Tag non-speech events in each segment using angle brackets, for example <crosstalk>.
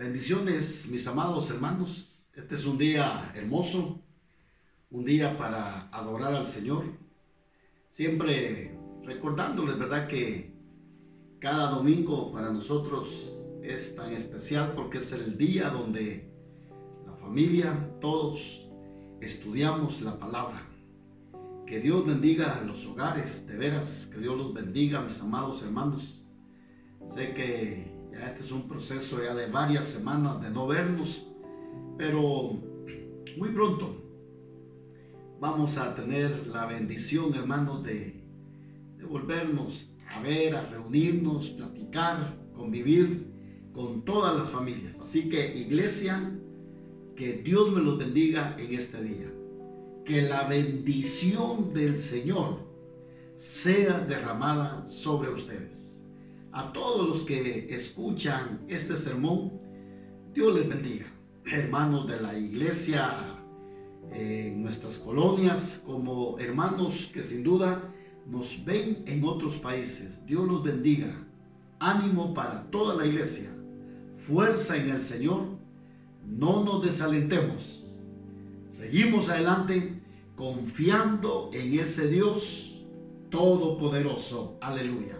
Bendiciones, mis amados hermanos. Este es un día hermoso, un día para adorar al Señor. Siempre recordándoles, ¿verdad? Que cada domingo para nosotros es tan especial porque es el día donde la familia, todos estudiamos la palabra. Que Dios bendiga los hogares, de veras, que Dios los bendiga, mis amados hermanos. Sé que este es un proceso ya de varias semanas de no vernos, pero muy pronto vamos a tener la bendición, hermanos, de, de volvernos a ver, a reunirnos, platicar, convivir con todas las familias. Así que iglesia, que Dios me los bendiga en este día. Que la bendición del Señor sea derramada sobre ustedes a todos los que escuchan este sermón, Dios les bendiga. Hermanos de la iglesia en nuestras colonias, como hermanos que sin duda nos ven en otros países. Dios los bendiga. Ánimo para toda la iglesia. Fuerza en el Señor. No nos desalentemos. Seguimos adelante confiando en ese Dios todopoderoso. Aleluya.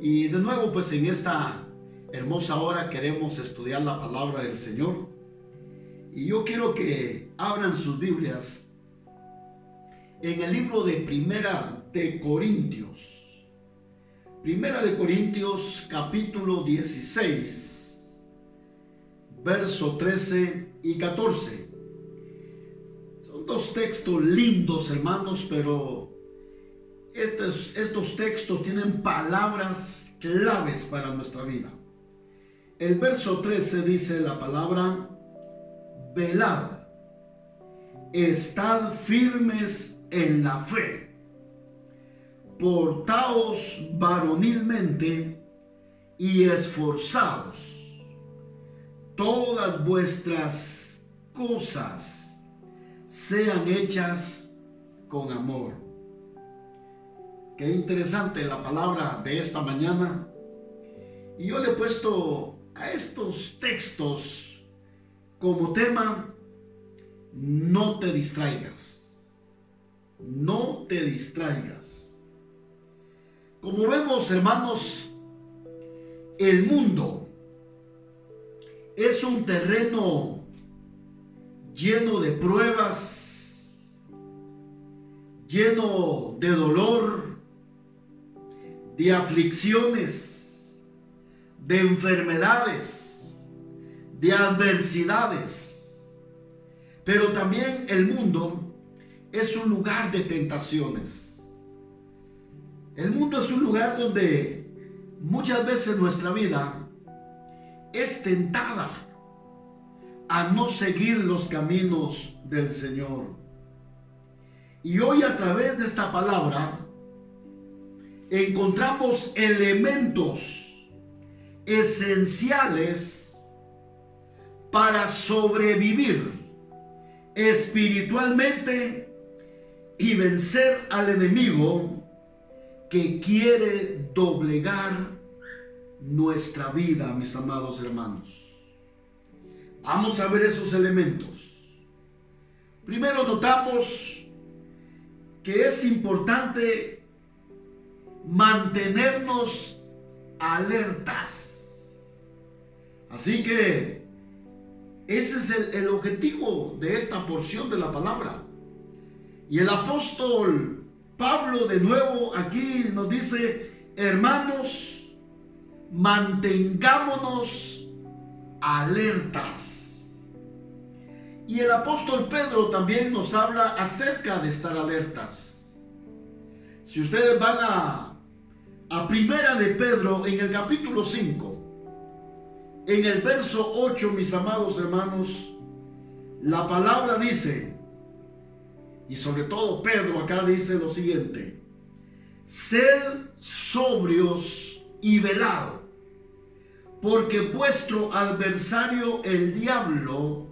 Y de nuevo, pues en esta hermosa hora queremos estudiar la palabra del Señor. Y yo quiero que abran sus Biblias en el libro de Primera de Corintios. Primera de Corintios capítulo 16, verso 13 y 14. Son dos textos lindos, hermanos, pero estos, textos tienen palabras claves para nuestra vida. El verso 13 dice la palabra, velad, estad firmes en la fe, portaos varonilmente y esforzaos. Todas vuestras cosas sean hechas con amor. Qué interesante la palabra de esta mañana. Y yo le he puesto a estos textos como tema, no te distraigas. No te distraigas. Como vemos, hermanos, el mundo es un terreno lleno de pruebas, lleno de dolor, de aflicciones, de enfermedades, de adversidades. Pero también el mundo es un lugar de tentaciones. El mundo es un lugar donde muchas veces nuestra vida es tentada a no seguir los caminos del Señor. Y hoy a través de esta palabra encontramos elementos esenciales para sobrevivir espiritualmente y vencer al enemigo que quiere doblegar nuestra vida, mis amados hermanos. Vamos a ver esos elementos. Primero notamos que es importante mantenernos alertas. Así que ese es el, objetivo de esta porción de la palabra. Y el apóstol Pablo de nuevo aquí nos dice, hermanos, mantengámonos alertas. Y el apóstol Pedro también nos habla acerca de estar alertas. Si ustedes van a a Primera de Pedro en el capítulo 5, en el verso 8, mis amados hermanos, la palabra dice, y sobre todo Pedro acá dice lo siguiente, sed sobrios y velado, porque vuestro adversario el diablo,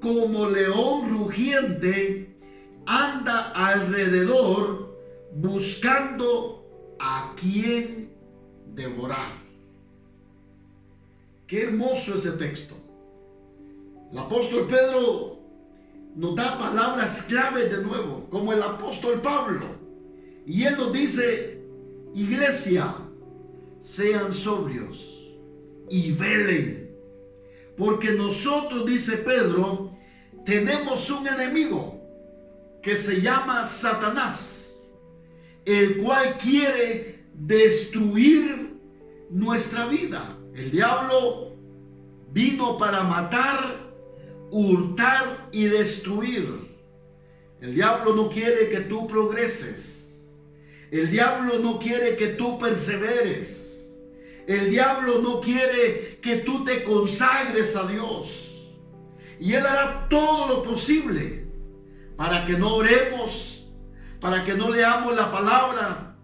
como león rugiente, anda alrededor buscando a quién devorar. Qué hermoso ese texto. El apóstol Pedro nos da palabras clave de nuevo, como el apóstol Pablo. Y él nos dice, iglesia, sean sobrios y velen. Porque nosotros, dice Pedro, tenemos un enemigo que se llama Satanás, el cual quiere destruir nuestra vida. El diablo vino para matar, hurtar y destruir. El diablo no quiere que tú progreses. El diablo no quiere que tú perseveres. El diablo no quiere que tú te consagres a Dios. Y Él hará todo lo posible para que no oremos, para que no leamos la palabra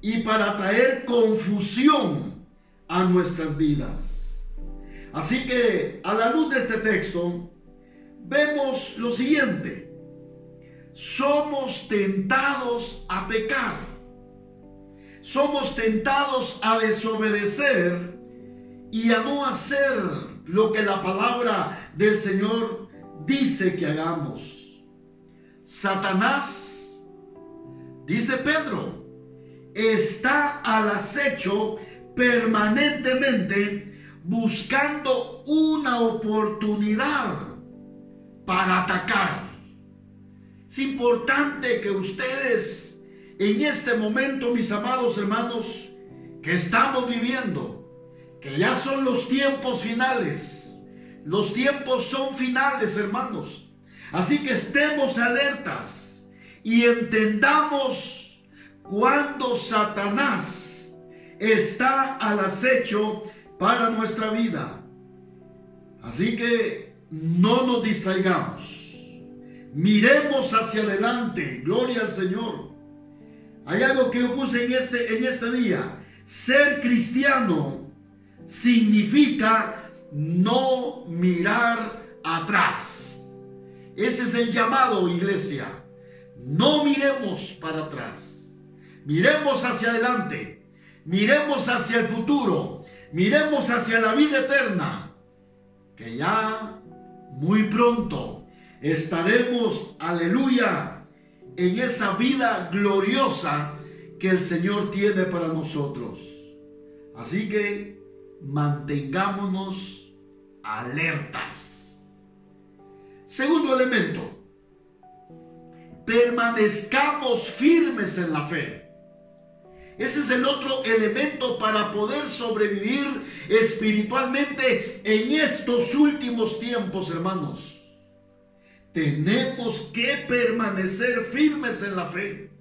y para traer confusión a nuestras vidas. Así que a la luz de este texto, vemos lo siguiente. Somos tentados a pecar. Somos tentados a desobedecer y a no hacer lo que la palabra del Señor dice que hagamos. Satanás, dice Pedro, está al acecho permanentemente buscando una oportunidad para atacar. Es importante que ustedes en este momento, mis amados hermanos, que estamos viviendo, que ya son los tiempos finales, los tiempos son finales, hermanos. Así que estemos alertas y entendamos cuando Satanás está al acecho para nuestra vida. Así que no nos distraigamos. Miremos hacia adelante. Gloria al Señor. Hay algo que yo puse en este, en este día. Ser cristiano significa no mirar atrás. Ese es el llamado, iglesia. No miremos para atrás. Miremos hacia adelante. Miremos hacia el futuro, miremos hacia la vida eterna, que ya muy pronto estaremos, aleluya, en esa vida gloriosa que el Señor tiene para nosotros. Así que mantengámonos alertas. Segundo elemento, permanezcamos firmes en la fe. Ese es el otro elemento para poder sobrevivir espiritualmente en estos últimos tiempos, hermanos. Tenemos que permanecer firmes en la fe.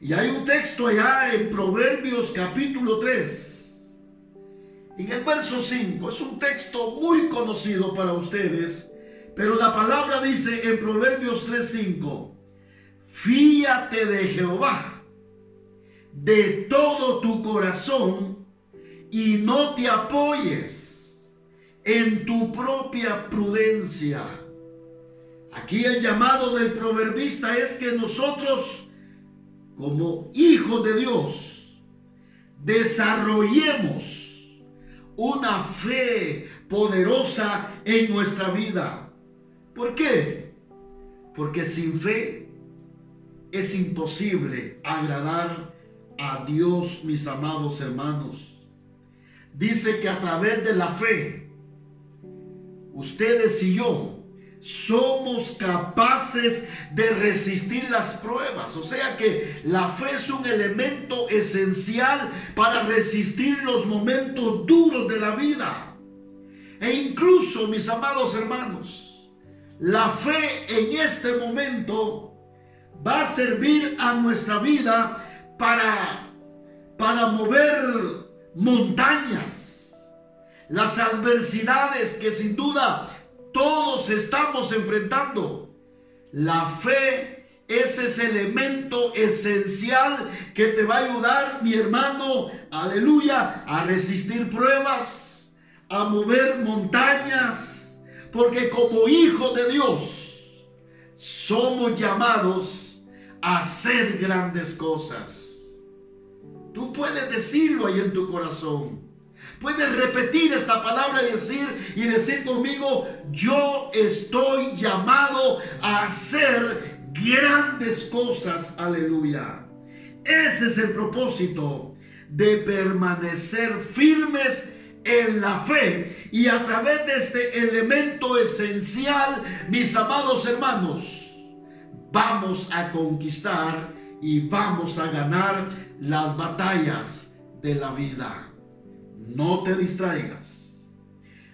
Y hay un texto allá en Proverbios capítulo 3. En el verso 5 es un texto muy conocido para ustedes, pero la palabra dice en Proverbios 3:5, fíate de Jehová de todo tu corazón y no te apoyes en tu propia prudencia. Aquí el llamado del proverbista es que nosotros, como hijos de Dios, desarrollemos una fe poderosa en nuestra vida. ¿Por qué? Porque sin fe es imposible agradar a Dios, mis amados hermanos. Dice que a través de la fe, ustedes y yo somos capaces de resistir las pruebas. O sea que la fe es un elemento esencial para resistir los momentos duros de la vida. E incluso, mis amados hermanos, la fe en este momento va a servir a nuestra vida para, para mover montañas. Las adversidades que sin duda todos estamos enfrentando. La fe es ese elemento esencial que te va a ayudar, mi hermano, aleluya, a resistir pruebas, a mover montañas, porque como hijo de Dios somos llamados hacer grandes cosas. Tú puedes decirlo ahí en tu corazón. Puedes repetir esta palabra y decir y decir conmigo, yo estoy llamado a hacer grandes cosas. Aleluya. Ese es el propósito de permanecer firmes en la fe y a través de este elemento esencial, mis amados hermanos, vamos a conquistar y vamos a ganar las batallas de la vida. No te distraigas.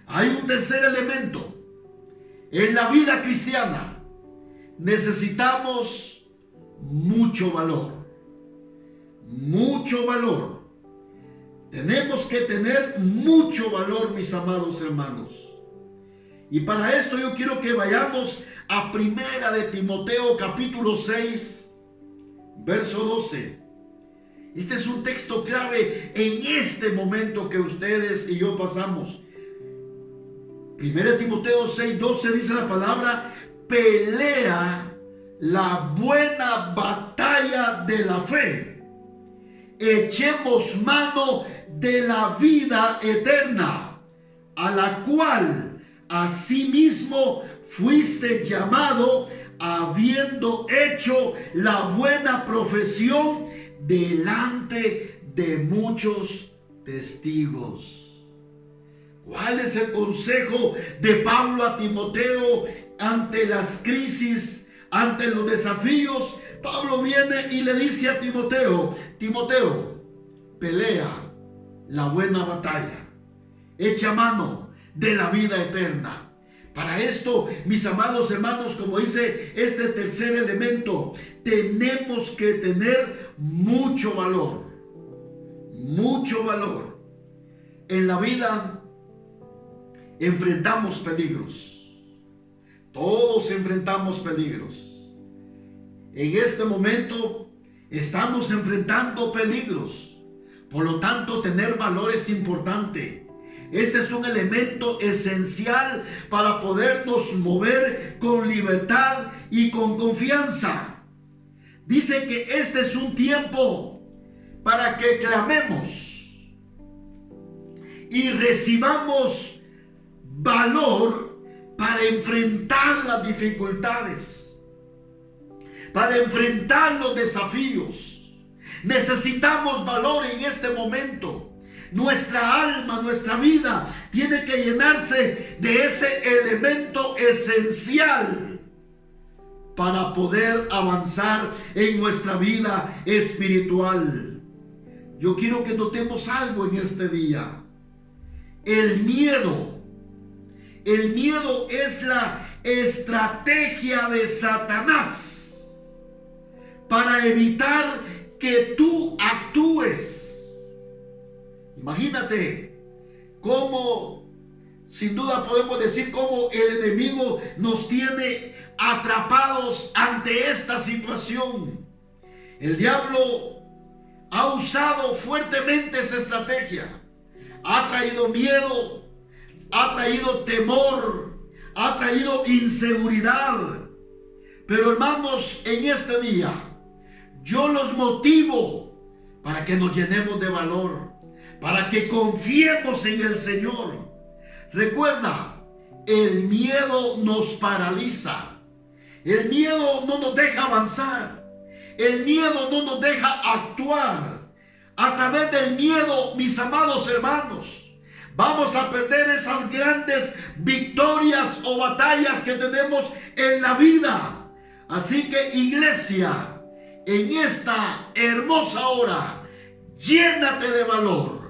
Hay un tercer elemento. En la vida cristiana necesitamos mucho valor. Mucho valor. Tenemos que tener mucho valor, mis amados hermanos. Y para esto yo quiero que vayamos a Primera de Timoteo capítulo 6, verso 12. Este es un texto clave en este momento que ustedes y yo pasamos. Primera de Timoteo 6, 12 dice la palabra, pelea la buena batalla de la fe. Echemos mano de la vida eterna, a la cual asimismo fuiste llamado habiendo hecho la buena profesión delante de muchos testigos. ¿Cuál es el consejo de Pablo a Timoteo ante las crisis, ante los desafíos? Pablo viene y le dice a Timoteo, Timoteo, pelea la buena batalla, echa mano de la vida eterna. Para esto, mis amados hermanos, como dice este tercer elemento, tenemos que tener mucho valor. Mucho valor. En la vida enfrentamos peligros. Todos enfrentamos peligros. En este momento estamos enfrentando peligros. Por lo tanto, tener valor es importante. Este es un elemento esencial para podernos mover con libertad y con confianza. Dice que este es un tiempo para que clamemos y recibamos valor para enfrentar las dificultades, para enfrentar los desafíos. Necesitamos valor en este momento. Nuestra alma, nuestra vida tiene que llenarse de ese elemento esencial para poder avanzar en nuestra vida espiritual. Yo quiero que notemos algo en este día. El miedo. El miedo es la estrategia de Satanás para evitar que tú actúes Imagínate cómo, sin duda podemos decir cómo el enemigo nos tiene atrapados ante esta situación. El diablo ha usado fuertemente esa estrategia. Ha traído miedo, ha traído temor, ha traído inseguridad. Pero hermanos, en este día, yo los motivo para que nos llenemos de valor para que confiemos en el Señor. Recuerda, el miedo nos paraliza. El miedo no nos deja avanzar. El miedo no nos deja actuar. A través del miedo, mis amados hermanos, vamos a perder esas grandes victorias o batallas que tenemos en la vida. Así que iglesia, en esta hermosa hora, llénate de valor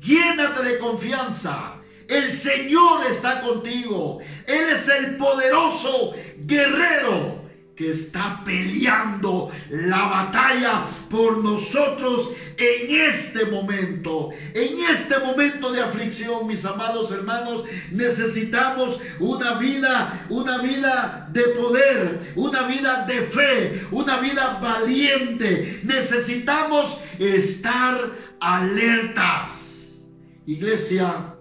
Llénate de confianza. El Señor está contigo. Él es el poderoso guerrero que está peleando la batalla por nosotros en este momento. En este momento de aflicción, mis amados hermanos, necesitamos una vida, una vida de poder, una vida de fe, una vida valiente. Necesitamos estar alertas. Iglesia,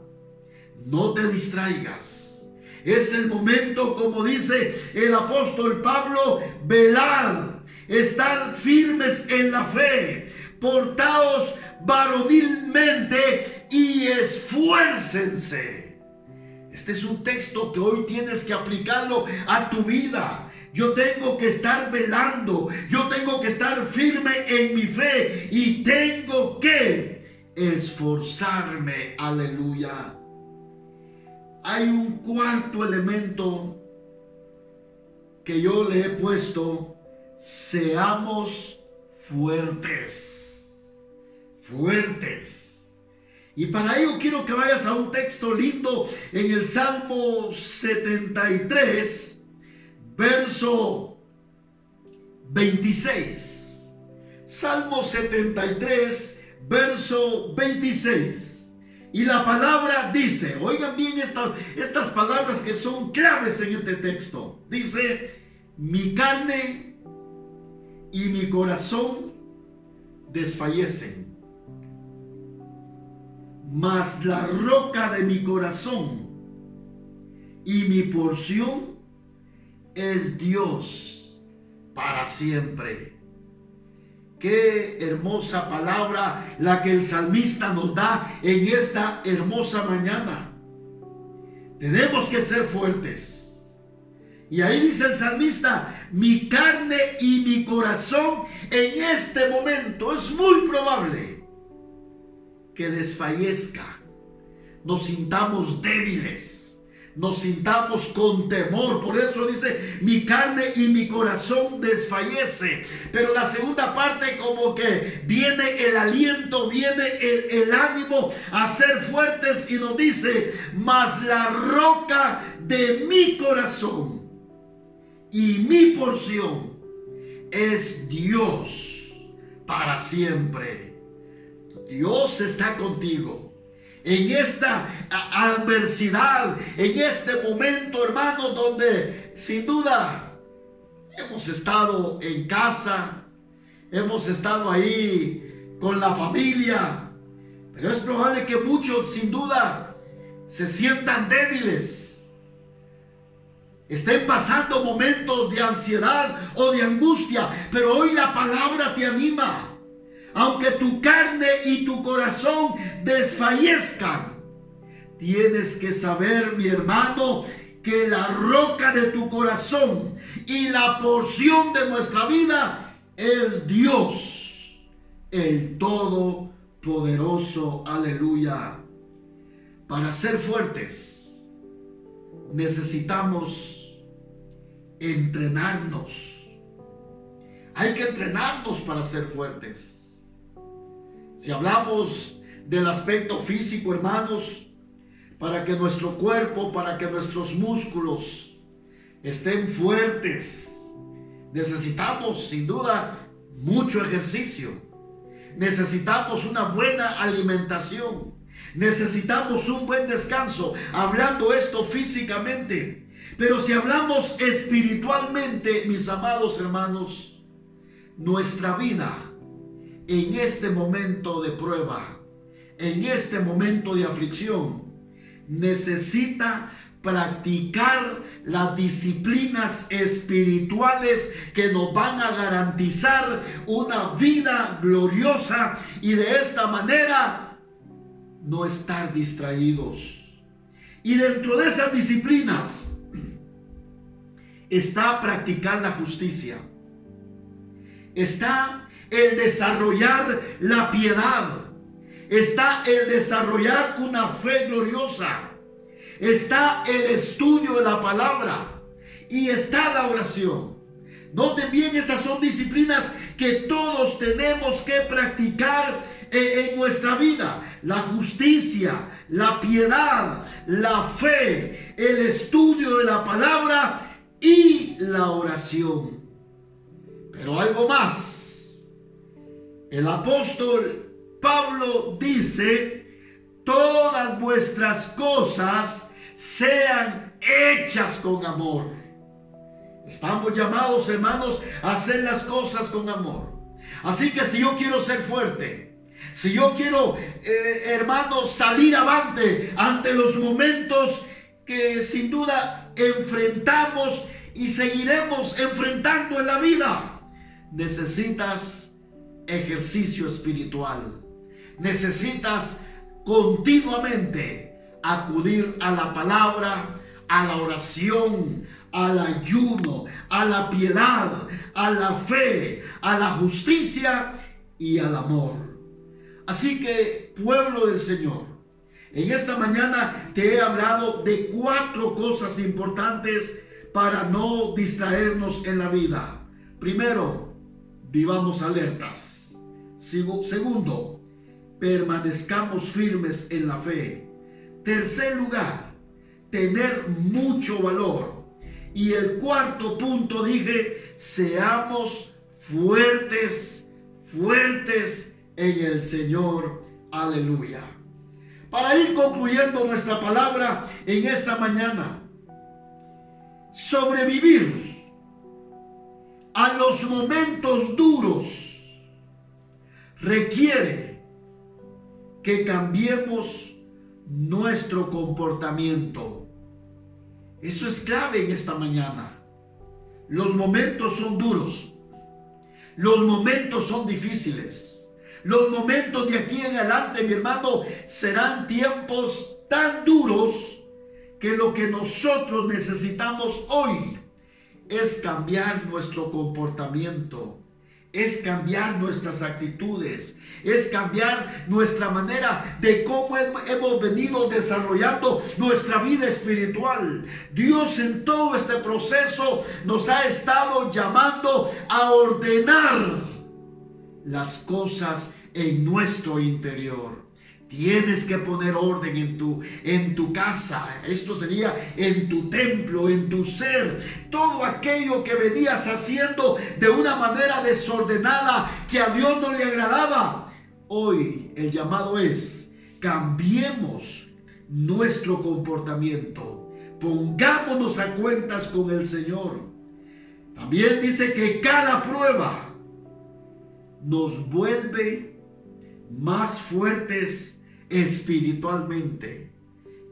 no te distraigas. Es el momento, como dice el apóstol Pablo, velar, estar firmes en la fe, portaos varonil espiritualmente y esfuércense. Este es un texto que hoy tienes que aplicarlo a tu vida. Yo tengo que estar velando, yo tengo que estar firme en mi fe y tengo que esforzarme. Aleluya. Hay un cuarto elemento que yo le he puesto. Seamos fuertes. Fuertes. Y para ello quiero que vayas a un texto lindo en el Salmo 73 verso 26. Salmo 73, verso 26. Y la palabra dice, oigan bien estas, estas palabras que son claves en este texto. Dice, mi carne y mi corazón desfallecen. Mas la roca de mi corazón y mi porción es Dios para siempre. Qué hermosa palabra la que el salmista nos da en esta hermosa mañana. Tenemos que ser fuertes. Y ahí dice el salmista, mi carne y mi corazón en este momento es muy probable que desfallezca, nos sintamos débiles nos sintamos con temor. Por eso dice, mi carne y mi corazón desfallece. Pero la segunda parte como que viene el aliento, viene el, el ánimo a ser fuertes y nos dice, mas la roca de mi corazón y mi porción es Dios para siempre. Dios está contigo en esta adversidad, en este momento, hermano, donde sin duda hemos estado en casa, hemos estado ahí con la familia, pero es probable que muchos sin duda se sientan débiles, estén pasando momentos de ansiedad o de angustia, pero hoy la palabra te anima aunque tu carne y tu corazón desfallezcan, tienes que saber, mi hermano, que la roca de tu corazón y la porción de nuestra vida es Dios, el Todopoderoso. Aleluya. Para ser fuertes necesitamos entrenarnos. Hay que entrenarnos para ser fuertes. Si hablamos del aspecto físico, hermanos, para que nuestro cuerpo, para que nuestros músculos estén fuertes, necesitamos sin duda mucho ejercicio. Necesitamos una buena alimentación. Necesitamos un buen descanso. Hablando esto físicamente. Pero si hablamos espiritualmente, mis amados hermanos, nuestra vida en este momento de prueba, en este momento de aflicción, necesita practicar las disciplinas espirituales que nos van a garantizar una vida gloriosa y de esta manera no estar distraídos. Y dentro de esas disciplinas está practicar la justicia. Está el desarrollar la piedad. Está el desarrollar una fe gloriosa. Está el estudio de la palabra. Y está la oración. Noten bien, estas son disciplinas que todos tenemos que practicar eh, en nuestra vida. La justicia, la piedad, la fe, el estudio de la palabra y la oración. Pero algo más el apóstol Pablo dice, todas vuestras cosas sean hechas con amor. Estamos llamados, hermanos, a hacer las cosas con amor. Así que si yo quiero ser fuerte, si yo quiero, eh, hermanos, salir avante ante los momentos que sin duda enfrentamos y seguiremos enfrentando en la vida, necesitas ejercicio espiritual. necesitas continuamente acudir a la palabra, a la oración, al ayuno, a la piedad, a la fe, a la justicia y al amor. Así que, pueblo del Señor, en esta mañana te he hablado de cuatro cosas importantes para no distraernos en la vida. Primero, vivamos alertas. Segundo, permanezcamos firmes en la fe. Tercer lugar, tener mucho valor. Y el cuarto punto dije, seamos fuertes, fuertes en el Señor. Aleluya. Para ir concluyendo nuestra palabra en esta mañana, sobrevivir a los momentos duros requiere que cambiemos nuestro comportamiento eso es clave en esta mañana. Los momentos son duros. Los momentos son difíciles. Los momentos de aquí en adelante, mi hermano, serán tiempos tan duros que lo que nosotros necesitamos hoy es cambiar nuestro comportamiento es cambiar nuestras actitudes, es cambiar nuestra manera de cómo hemos venido desarrollando nuestra vida espiritual. Dios en todo este proceso nos ha estado llamando a ordenar las cosas en nuestro interior. Tienes que poner orden en tu, en tu casa. Esto sería en tu templo, en tu ser. Todo aquello que venías haciendo de una manera desordenada que a Dios no le agradaba. Hoy el llamado es, cambiemos nuestro comportamiento. Pongámonos a cuentas con el Señor. También dice que cada prueba nos vuelve más fuertes espiritualmente.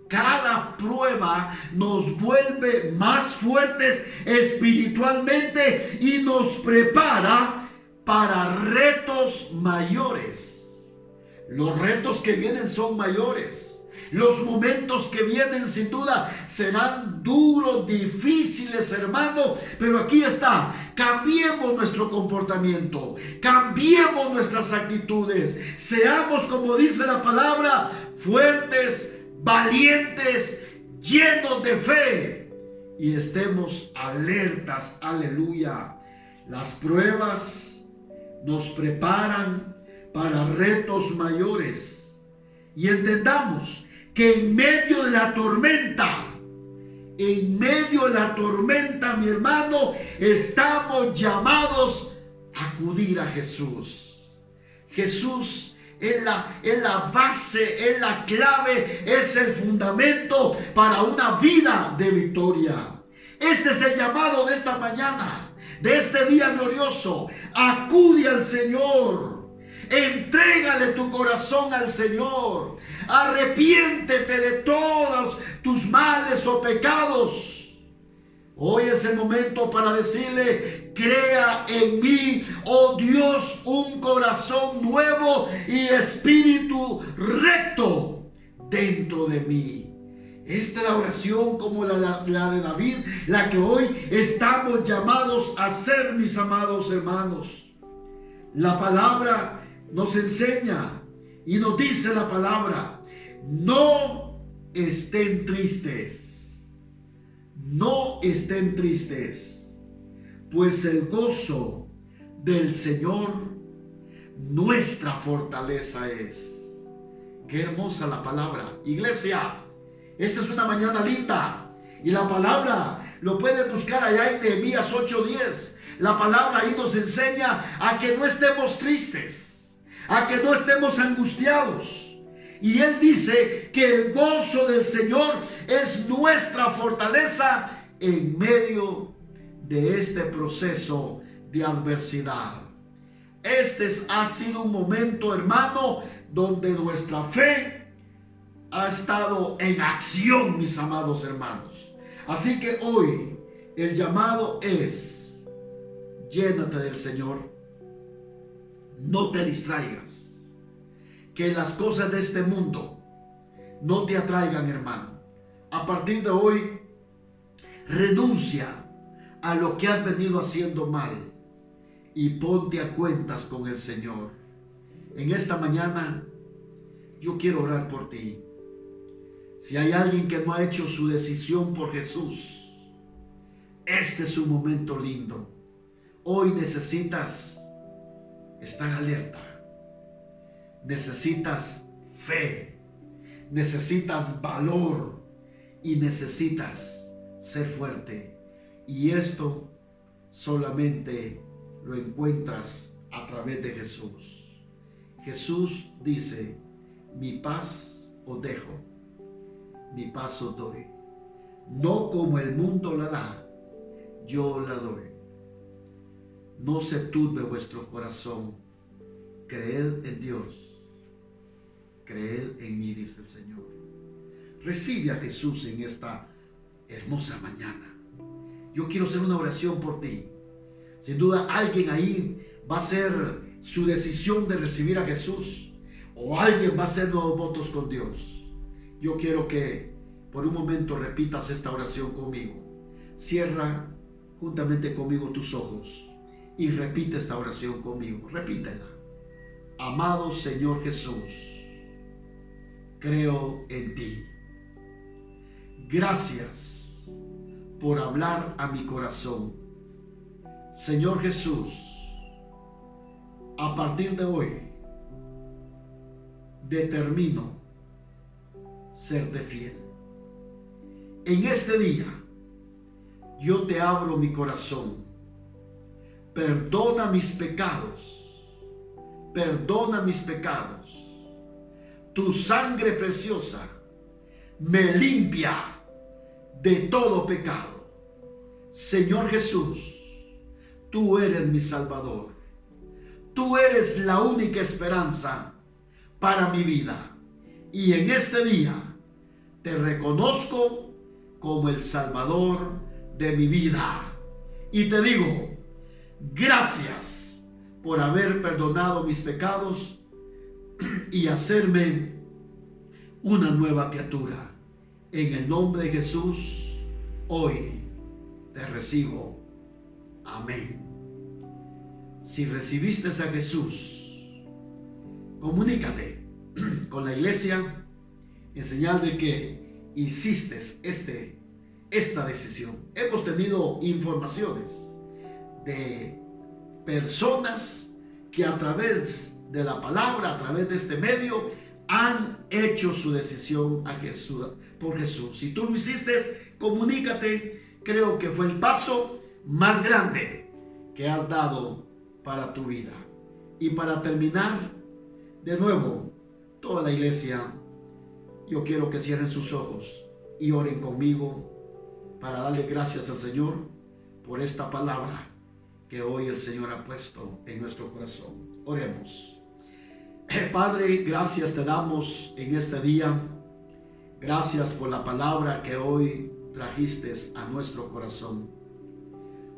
Cada prueba nos vuelve más fuertes espiritualmente y nos prepara para retos mayores. Los retos que vienen son mayores. Los momentos que vienen sin duda serán duros, difíciles, hermano. Pero aquí está. Cambiemos nuestro comportamiento. Cambiemos nuestras actitudes. Seamos, como dice la palabra, fuertes, valientes, llenos de fe. Y estemos alertas. Aleluya. Las pruebas nos preparan para retos mayores. Y entendamos que en medio de la tormenta, en medio de la tormenta, mi hermano, estamos llamados a acudir a Jesús. Jesús es la, es la base, es la clave, es el fundamento para una vida de victoria. Este es el llamado de esta mañana, de este día glorioso. Acude al Señor. Entrégale tu corazón al Señor. Arrepiéntete de todos tus males o pecados. Hoy es el momento para decirle, crea en mí, oh Dios, un corazón nuevo y espíritu recto dentro de mí. Esta es la oración como la, la, de David, la que hoy estamos llamados a hacer, mis amados hermanos. La palabra nos enseña y nos dice la palabra, no estén tristes, no estén tristes, pues el gozo del Señor nuestra fortaleza es. Qué hermosa la palabra. Iglesia, esta es una mañana linda. Y la palabra lo pueden buscar allá en Nehemías 8:10. La palabra ahí nos enseña a que no estemos tristes a que no estemos angustiados. Y Él dice que el gozo del Señor es nuestra fortaleza en medio de este proceso de adversidad. Este ha sido un momento, hermano, donde nuestra fe ha estado en acción, mis amados hermanos. Así que hoy el llamado es, llénate del Señor no te distraigas. Que las cosas de este mundo no te atraigan, hermano. A partir de hoy, renuncia a lo que has venido haciendo mal y ponte a cuentas con el Señor. En esta mañana yo quiero orar por ti. Si hay alguien que no ha hecho su decisión por Jesús, este es un momento lindo. Hoy necesitas estar alerta. Necesitas fe. Necesitas valor. Y necesitas ser fuerte. Y esto solamente lo encuentras a través de Jesús. Jesús dice, mi paz os dejo, mi paz os doy. No como el mundo la da, yo la doy. No se turbe vuestro corazón. Creed en Dios. Creed en mí, dice el Señor. Recibe a Jesús en esta hermosa mañana. Yo quiero hacer una oración por ti. Sin duda alguien ahí va a hacer su decisión de recibir a Jesús o alguien va a hacer nuevos votos con Dios, yo quiero que por un momento repitas esta oración conmigo. Cierra juntamente conmigo tus ojos y repite esta oración conmigo. Repítela. Amado Señor Jesús, creo en ti. Gracias por hablar a mi corazón. Señor Jesús, a partir de hoy, determino serte fiel. En este día, yo te abro mi corazón. Perdona mis pecados. Perdona mis pecados. Tu sangre preciosa me limpia de todo pecado. Señor Jesús, tú eres mi Salvador. Tú eres la única esperanza para mi vida. Y en este día te reconozco como el Salvador de mi vida. Y te digo, gracias por haber perdonado mis pecados y hacerme una nueva criatura. En el nombre de Jesús, hoy te recibo. Amén. Si recibiste a Jesús, comunícate <clears throat> con la iglesia en señal de que hiciste este, esta decisión. Hemos tenido informaciones de personas que a través de la palabra, a través de este medio, han hecho su decisión a Jesús, por Jesús. Si tú lo hiciste, comunícate. Creo que fue el paso más grande que has dado para tu vida. Y para terminar, de nuevo, toda la iglesia, yo quiero que cierren sus ojos y oren conmigo para darle gracias al Señor por esta palabra que hoy el Señor ha puesto en nuestro corazón. Oremos. Eh, Padre, gracias te damos en este día. Gracias por la palabra que hoy trajiste a nuestro corazón.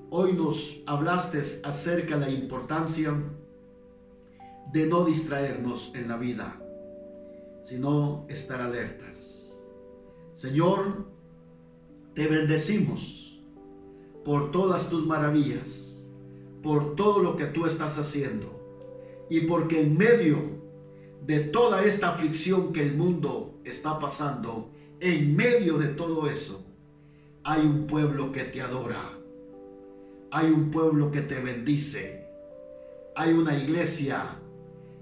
Hoy nos hablaste acerca de la importancia de no distraernos en la vida, sino estar alertas. Señor, te bendecimos por todas tus maravillas, por todo lo que tú estás haciendo y porque en medio de toda esta aflicción que el mundo está pasando, en medio de todo eso, hay un pueblo que te adora, hay un pueblo que te bendice, hay una iglesia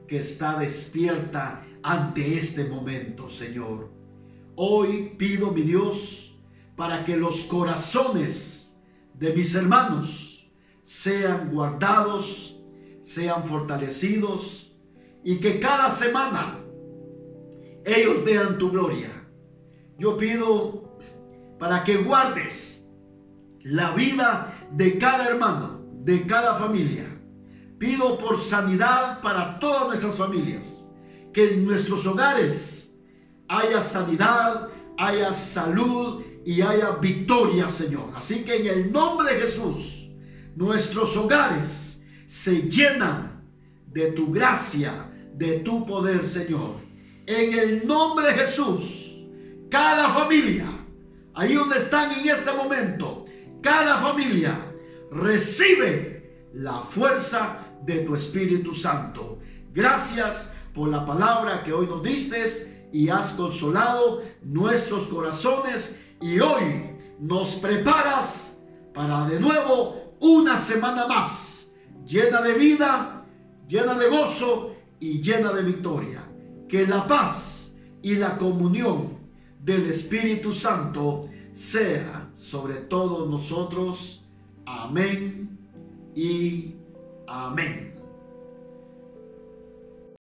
que está despierta ante este momento, Señor. Hoy pido, mi Dios, para que los corazones de mis hermanos sean guardados, sean fortalecidos y que cada semana ellos vean tu gloria. Yo pido para que guardes la vida de cada hermano, de cada familia Pido por sanidad para todas nuestras familias. Que en nuestros hogares haya sanidad, haya salud y haya victoria, Señor. Así que en el nombre de Jesús, nuestros hogares se llenan de tu gracia, de tu poder, Señor. En el nombre de Jesús, cada familia, ahí donde están en este momento, cada familia recibe la fuerza de tu Espíritu Santo. Gracias por la palabra que hoy nos diste y has consolado nuestros corazones y hoy nos preparas para de nuevo una semana más llena de vida, llena de gozo y llena de victoria. Que la paz y la comunión del Espíritu Santo sea sobre todos nosotros. Amén y amén.